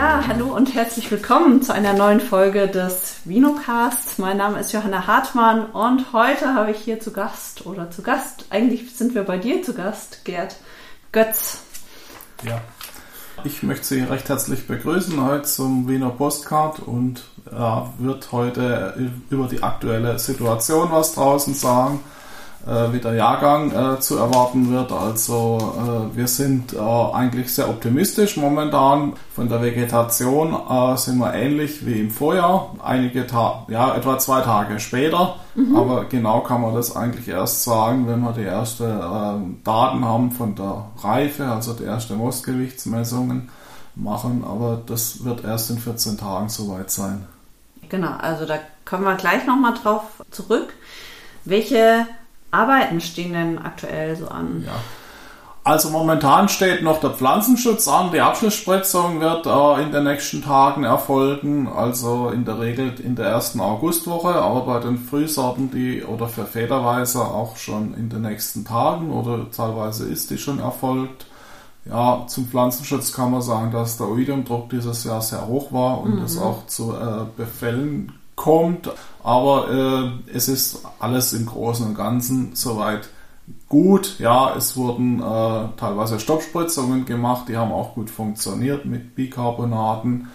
Ja, hallo und herzlich willkommen zu einer neuen Folge des Vinocast. Mein Name ist Johanna Hartmann und heute habe ich hier zu Gast oder zu Gast, eigentlich sind wir bei dir zu Gast, Gerd Götz. Ja, ich möchte Sie recht herzlich begrüßen heute zum Wiener Postcard und ja, wird heute über die aktuelle Situation was draußen sagen äh, wie der Jahrgang äh, zu erwarten wird. Also äh, wir sind äh, eigentlich sehr optimistisch momentan. Von der Vegetation äh, sind wir ähnlich wie im Vorjahr. Einige Tage, ja, etwa zwei Tage später. Mhm. Aber genau kann man das eigentlich erst sagen, wenn wir die ersten äh, Daten haben von der Reife, also die ersten Mostgewichtsmessungen machen. Aber das wird erst in 14 Tagen soweit sein. Genau, also da kommen wir gleich nochmal drauf zurück. Welche Arbeiten stehen denn aktuell so an? Ja. Also momentan steht noch der Pflanzenschutz an. Die Abschlussspritzung wird äh, in den nächsten Tagen erfolgen, also in der Regel in der ersten Augustwoche, aber bei den Frühsorten, die oder für Federweiser auch schon in den nächsten Tagen oder teilweise ist die schon erfolgt. Ja, zum Pflanzenschutz kann man sagen, dass der Oidiumdruck dieses Jahr sehr hoch war und mhm. es auch zu äh, Befällen kommt. Aber äh, es ist alles im Großen und Ganzen soweit gut. Ja, es wurden äh, teilweise Stoppspritzungen gemacht, die haben auch gut funktioniert mit Bicarbonaten.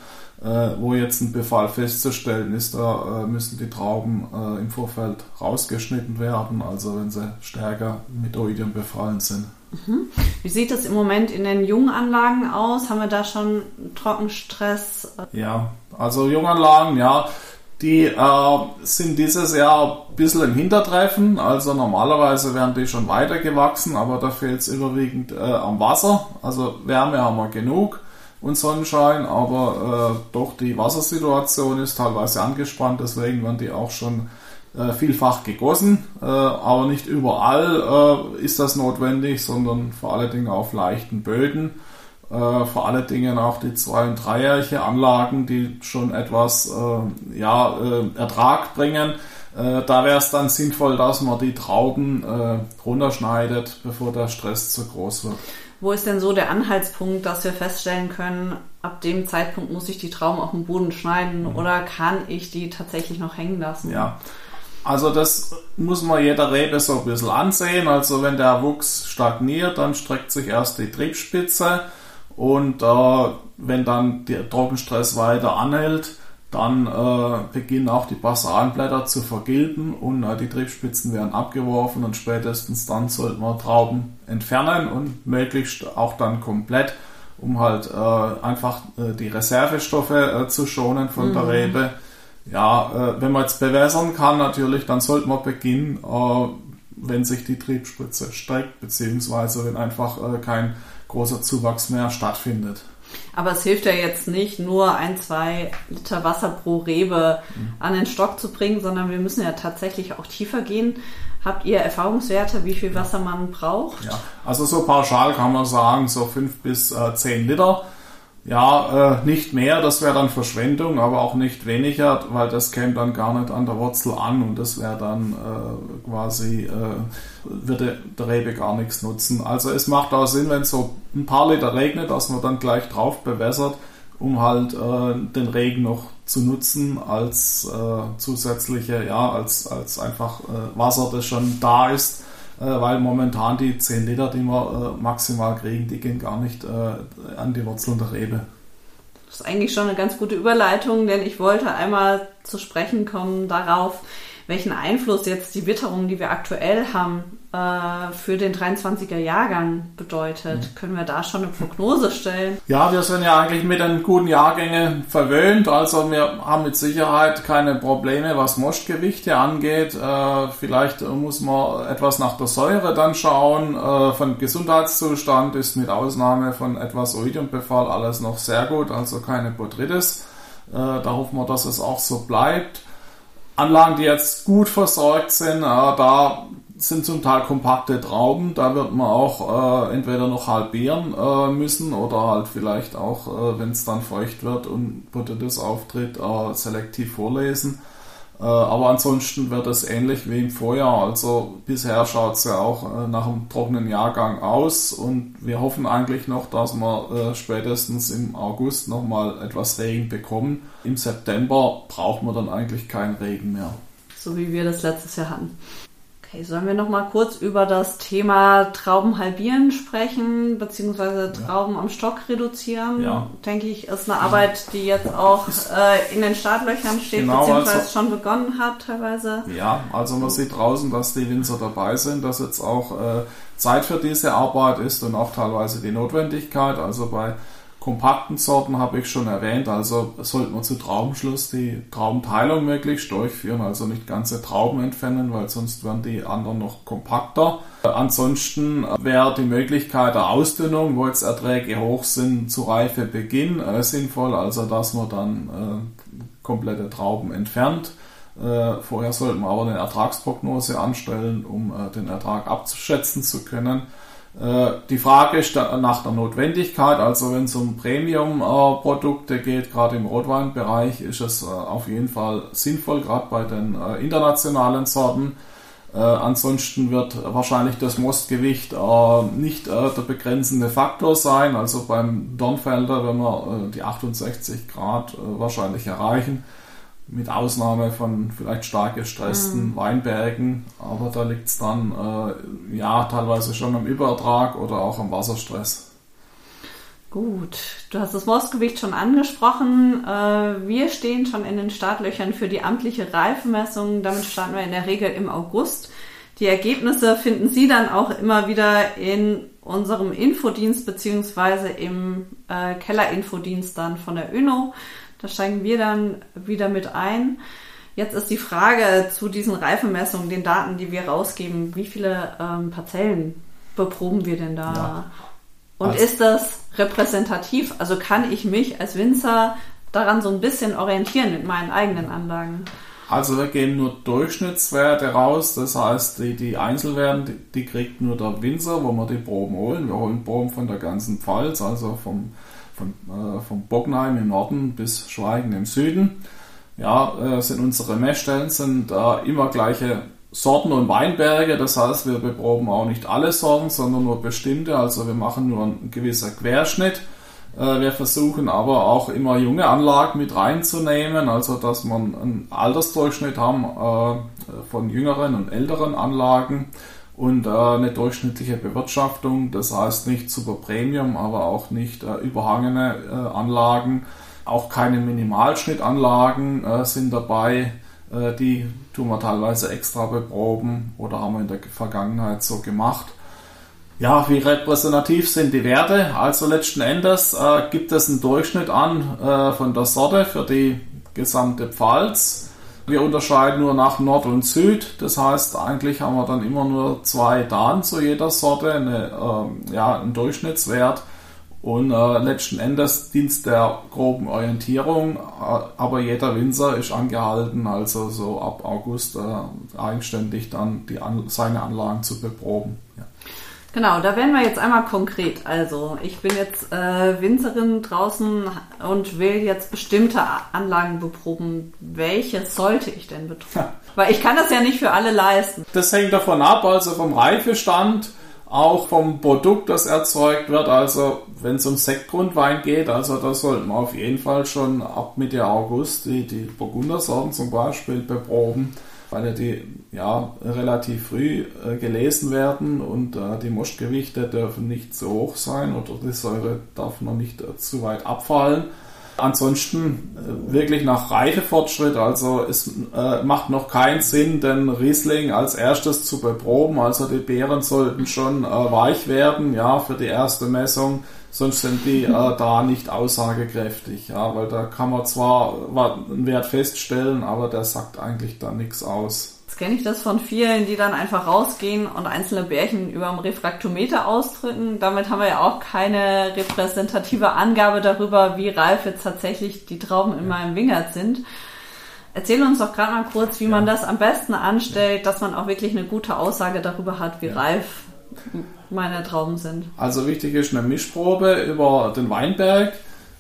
Äh, wo jetzt ein Befall festzustellen ist, da äh, müssen die Trauben äh, im Vorfeld rausgeschnitten werden, also wenn sie stärker mit Oidium befallen sind. Mhm. Wie sieht es im Moment in den Junganlagen aus? Haben wir da schon Trockenstress? Ja, also Junganlagen, ja, die äh, sind dieses Jahr ein bisschen im Hintertreffen. Also normalerweise wären die schon weiter gewachsen, aber da fehlt es überwiegend äh, am Wasser. Also Wärme haben wir genug und Sonnenschein, aber äh, doch die Wassersituation ist teilweise angespannt, deswegen werden die auch schon äh, vielfach gegossen. Äh, aber nicht überall äh, ist das notwendig, sondern vor allen Dingen auf leichten Böden äh, vor allen Dingen auch die zwei- und dreijährige Anlagen, die schon etwas äh, ja, äh, Ertrag bringen. Äh, da wäre es dann sinnvoll, dass man die Trauben äh, runterschneidet, bevor der Stress zu groß wird. Wo ist denn so der Anhaltspunkt, dass wir feststellen können, ab dem Zeitpunkt muss ich die Trauben auf dem Boden schneiden mhm. oder kann ich die tatsächlich noch hängen lassen? Ja, also das muss man jeder Rebe so ein bisschen ansehen. Also wenn der Wuchs stagniert, dann streckt sich erst die Triebspitze und äh, wenn dann der Trockenstress weiter anhält, dann äh, beginnen auch die basalen Blätter zu vergilben und äh, die Triebspitzen werden abgeworfen und spätestens dann sollte man Trauben entfernen und möglichst auch dann komplett, um halt äh, einfach äh, die Reservestoffe äh, zu schonen von mhm. der Rebe. Ja, wenn man jetzt bewässern kann natürlich, dann sollte man beginnen, wenn sich die Triebspitze streckt, beziehungsweise wenn einfach kein großer Zuwachs mehr stattfindet. Aber es hilft ja jetzt nicht, nur ein, zwei Liter Wasser pro Rebe mhm. an den Stock zu bringen, sondern wir müssen ja tatsächlich auch tiefer gehen. Habt ihr Erfahrungswerte, wie viel Wasser man braucht? Ja, also so pauschal kann man sagen, so fünf bis äh, zehn Liter. Ja, äh, nicht mehr, das wäre dann Verschwendung, aber auch nicht weniger, weil das käme dann gar nicht an der Wurzel an und das wäre dann äh, quasi, äh, würde der Rebe gar nichts nutzen. Also es macht auch Sinn, wenn so ein paar Liter regnet, dass man dann gleich drauf bewässert, um halt äh, den Regen noch zu nutzen als äh, zusätzliche, ja, als, als einfach äh, Wasser, das schon da ist weil momentan die 10 Liter, die wir äh, maximal kriegen, die gehen gar nicht äh, an die Wurzeln der Rebe. Das ist eigentlich schon eine ganz gute Überleitung, denn ich wollte einmal zu sprechen kommen darauf, welchen Einfluss jetzt die Witterung, die wir aktuell haben, äh, für den 23er Jahrgang bedeutet. Mhm. Können wir da schon eine Prognose stellen? Ja, wir sind ja eigentlich mit den guten Jahrgängen verwöhnt. Also wir haben mit Sicherheit keine Probleme, was Mostgewichte angeht. Äh, vielleicht muss man etwas nach der Säure dann schauen. Äh, von Gesundheitszustand ist mit Ausnahme von etwas Oidiumbefall alles noch sehr gut, also keine Botrytis. da hoffen wir, dass es auch so bleibt. Anlagen, die jetzt gut versorgt sind, äh, da sind zum Teil kompakte Trauben, da wird man auch äh, entweder noch halbieren äh, müssen oder halt vielleicht auch, äh, wenn es dann feucht wird und Potatis auftritt, äh, selektiv vorlesen. Äh, aber ansonsten wird es ähnlich wie im Vorjahr. Also bisher schaut es ja auch äh, nach einem trockenen Jahrgang aus und wir hoffen eigentlich noch, dass wir äh, spätestens im August nochmal etwas Regen bekommen. Im September braucht man dann eigentlich keinen Regen mehr. So wie wir das letztes Jahr hatten. Okay, sollen wir noch mal kurz über das Thema Trauben halbieren sprechen, beziehungsweise Trauben ja. am Stock reduzieren? Ja. Denke ich, ist eine Arbeit, die jetzt auch äh, in den Startlöchern steht, genau, beziehungsweise also, schon begonnen hat teilweise. Ja, also man sieht draußen, dass die Winzer dabei sind, dass jetzt auch äh, Zeit für diese Arbeit ist und auch teilweise die Notwendigkeit. Also bei kompakten Sorten habe ich schon erwähnt, also sollte man zu Traubenschluss die Traubenteilung möglichst durchführen, also nicht ganze Trauben entfernen, weil sonst werden die anderen noch kompakter. Ansonsten wäre die Möglichkeit der Ausdünnung, wo jetzt Erträge hoch sind, zu Reifebeginn äh, sinnvoll, also dass man dann äh, komplette Trauben entfernt. Äh, vorher sollte man aber eine Ertragsprognose anstellen, um äh, den Ertrag abzuschätzen zu können. Äh, die Frage nach der Notwendigkeit, also wenn es um Premium-Produkte geht, gerade im Rotweinbereich, ist es äh, auf jeden Fall sinnvoll, gerade bei den äh, internationalen Sorten. ansonsten wird wahrscheinlich das Mostgewicht nicht der begrenzende Faktor sein. Also beim Dornfelder, wenn wir die 68 Grad wahrscheinlich erreichen, mit Ausnahme von vielleicht stark gestressten mhm. Weinbergen, aber da liegt es dann äh, ja teilweise schon am Überertrag oder auch am Wasserstress. Gut, du hast das Mostgewicht schon angesprochen. Äh, wir stehen schon in den Startlöchern für die amtliche Reifenmessung. Damit starten wir in der Regel im August. Die Ergebnisse finden Sie dann auch immer wieder in unserem Infodienst beziehungsweise im äh, Kellerinfodienst dann von der ÖNO. Da steigen wir dann wieder mit ein. Jetzt ist die Frage zu diesen Reifemessungen, den Daten, die wir rausgeben, wie viele ähm, Parzellen beproben wir denn da? Ja. Und also, ist das repräsentativ? Also kann ich mich als Winzer daran so ein bisschen orientieren mit meinen eigenen Anlagen? Also wir geben nur Durchschnittswerte raus, das heißt die, die Einzelwerte, die, die kriegt nur der Winzer, wo wir die Proben holen. Wir holen Proben von der ganzen Pfalz, also vom von, äh, vom Bockenheim im Norden bis Schweigen im Süden. Ja, äh, sind unsere Messstellen sind äh, immer gleiche Sorten und Weinberge. Das heißt, wir beproben auch nicht alle Sorten, sondern nur bestimmte. Also wir machen nur einen gewissen Querschnitt. Äh, wir versuchen aber auch immer junge Anlagen mit reinzunehmen, also dass man einen Altersdurchschnitt haben äh, von jüngeren und älteren Anlagen und äh, eine durchschnittliche Bewirtschaftung. Das heißt nicht super Premium, aber auch nicht äh, überhangene äh, Anlagen. Auch keine Minimalschnittanlagen äh, sind dabei. Äh, die tun wir teilweise extra beproben oder haben wir in der Vergangenheit so gemacht. Ja, wie repräsentativ sind die Werte? Also letzten Endes äh, gibt es einen Durchschnitt an von der Sorte für die gesamte Pfalz wir unterscheiden nur nach Nord und Süd. Das heißt, eigentlich haben wir dann immer nur zwei Daten zu jeder Sorte, eine, äh, ja, einen Durchschnittswert. Und äh, letzten Endes dient der groben Orientierung, äh, aber jeder Winzer ist angehalten, also so ab August äh, eigenständig dann die an, seine Anlagen zu beproben. Ja. Genau, da werden wir jetzt einmal konkret. Also ich bin jetzt äh, Winzerin draußen und will jetzt bestimmte Anlagen beproben. Welche sollte ich denn beproben? Weil ich kann das ja nicht für alle leisten. Das hängt davon ab, also vom Reifestand, auch vom Produkt, das erzeugt wird. Also wenn es um Sektgrundwein geht, also da sollten wir auf jeden Fall schon ab Mitte August die, die Burgundersorten zum Beispiel beproben weil die ja, relativ früh äh, gelesen werden und äh, die Moschgewichte dürfen nicht zu hoch sein oder die Säure darf noch nicht äh, zu weit abfallen. Ansonsten äh, wirklich nach Reifefortschritt, also es äh, macht noch keinen Sinn, den Riesling als erstes zu beproben. Also die Beeren sollten schon äh, weich werden, ja, für die erste Messung sonst sind die äh, da nicht aussagekräftig, ja, weil da kann man zwar einen Wert feststellen, aber der sagt eigentlich da nichts aus. Jetzt kenne ich das von vielen, die dann einfach rausgehen und einzelne Bärchen über dem Refraktometer ausdrücken. Damit haben wir ja auch keine repräsentative Angabe darüber, wie reif jetzt tatsächlich die Trauben in meinem Wingert sind. Erzähl uns doch gerade mal kurz, wie ja. man das am besten anstellt, dass man auch wirklich eine gute Aussage darüber hat, wie ja. reif meine Trauben sind. Also wichtig ist eine Mischprobe über den Weinberg.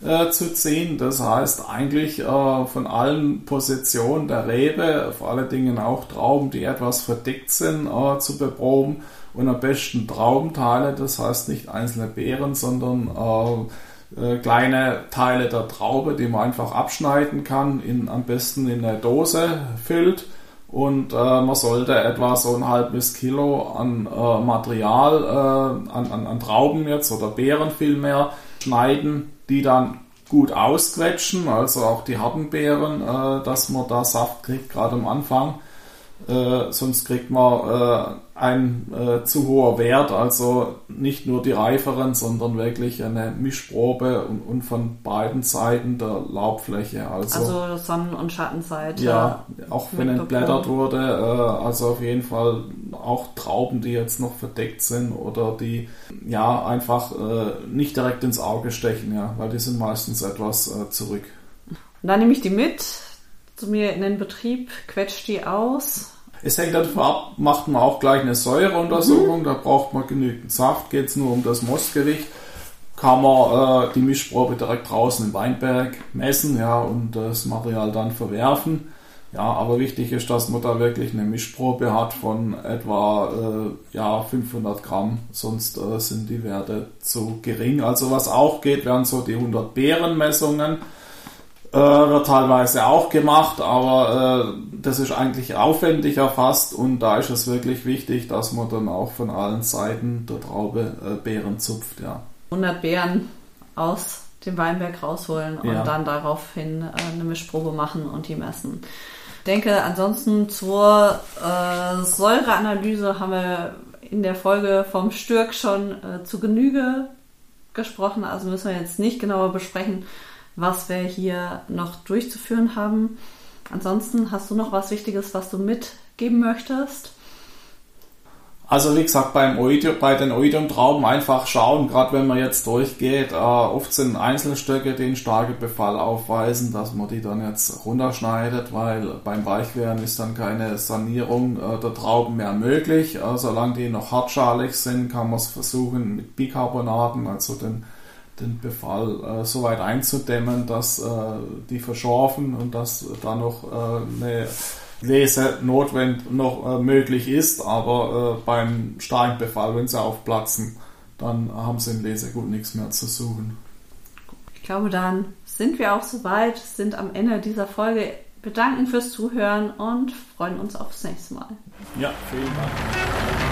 äh, zu ziehen. Das heißt eigentlich äh, von allen Positionen der Rebe, vor allen Dingen auch Trauben, die etwas verdickt sind, äh, zu beproben und am besten Traubenteile, das heißt nicht einzelne Beeren, sondern äh, äh, kleine Teile der Traube, die man einfach abschneiden kann, in, am besten in eine Dose füllt und äh, man sollte etwa so ein halbes Kilo an äh, Material, äh, an, an, an, Trauben jetzt oder Beeren vielmehr schneiden, die dann gut ausquetschen, also auch die harten Beeren, äh, dass man da Saft kriegt, gerade am Anfang. Äh, sonst kriegt man äh, ein äh, zu hoher Wert, also nicht nur die reiferen, sondern wirklich eine Mischprobe und, und von beiden Seiten der Laubfläche. Also, also Sonnen- und Schattenseite. Ja, auch wenn entblättert wurde, äh, also auf jeden Fall auch Trauben, die jetzt noch verdeckt sind oder die ja einfach äh, nicht direkt ins Auge stechen, ja, weil die sind meistens etwas äh, zurück. Und dann nehme ich die mit zu mir in den Betrieb, quetscht die aus. Es hängt davon ab, macht man auch gleich eine Säureuntersuchung, mhm. da braucht man genügend Saft, geht es nur um das Mostgericht. Kann man äh, die Mischprobe direkt draußen im Weinberg messen ja, und das Material dann verwerfen. Ja, aber wichtig ist, dass man da wirklich eine Mischprobe hat von etwa äh, ja, 500 Gramm, sonst äh, sind die Werte zu gering. Also was auch geht, wären so die 100 Beerenmessungen. Äh, wird teilweise auch gemacht, aber äh, das ist eigentlich aufwendiger fast und da ist es wirklich wichtig, dass man dann auch von allen Seiten der Traube äh, Beeren zupft. Ja. 100 Beeren aus dem Weinberg rausholen und ja. dann daraufhin äh, eine Mischprobe machen und die messen. Ich denke, ansonsten zur äh, Säureanalyse haben wir in der Folge vom Stürk schon äh, zu Genüge gesprochen, also müssen wir jetzt nicht genauer besprechen was wir hier noch durchzuführen haben. Ansonsten hast du noch was Wichtiges, was du mitgeben möchtest? Also wie gesagt, beim Oidium, bei den Oidium-Trauben einfach schauen, gerade wenn man jetzt durchgeht, äh, oft sind Einzelstöcke, die einen starken Befall aufweisen, dass man die dann jetzt runterschneidet, weil beim Weichwerden ist dann keine Sanierung äh, der Trauben mehr möglich. Äh, solange die noch hartschalig sind, kann man es versuchen mit Bicarbonaten, also den den Befall äh, so weit einzudämmen, dass äh, die verschorfen und dass da noch äh, eine Lese notwendig noch äh, möglich ist, aber äh, beim starken Befall, wenn sie aufplatzen, dann haben sie in Lesegut nichts mehr zu suchen. Ich glaube, dann sind wir auch soweit, sind am Ende dieser Folge. Bedanken fürs Zuhören und freuen uns aufs nächste Mal. Ja, vielen Dank.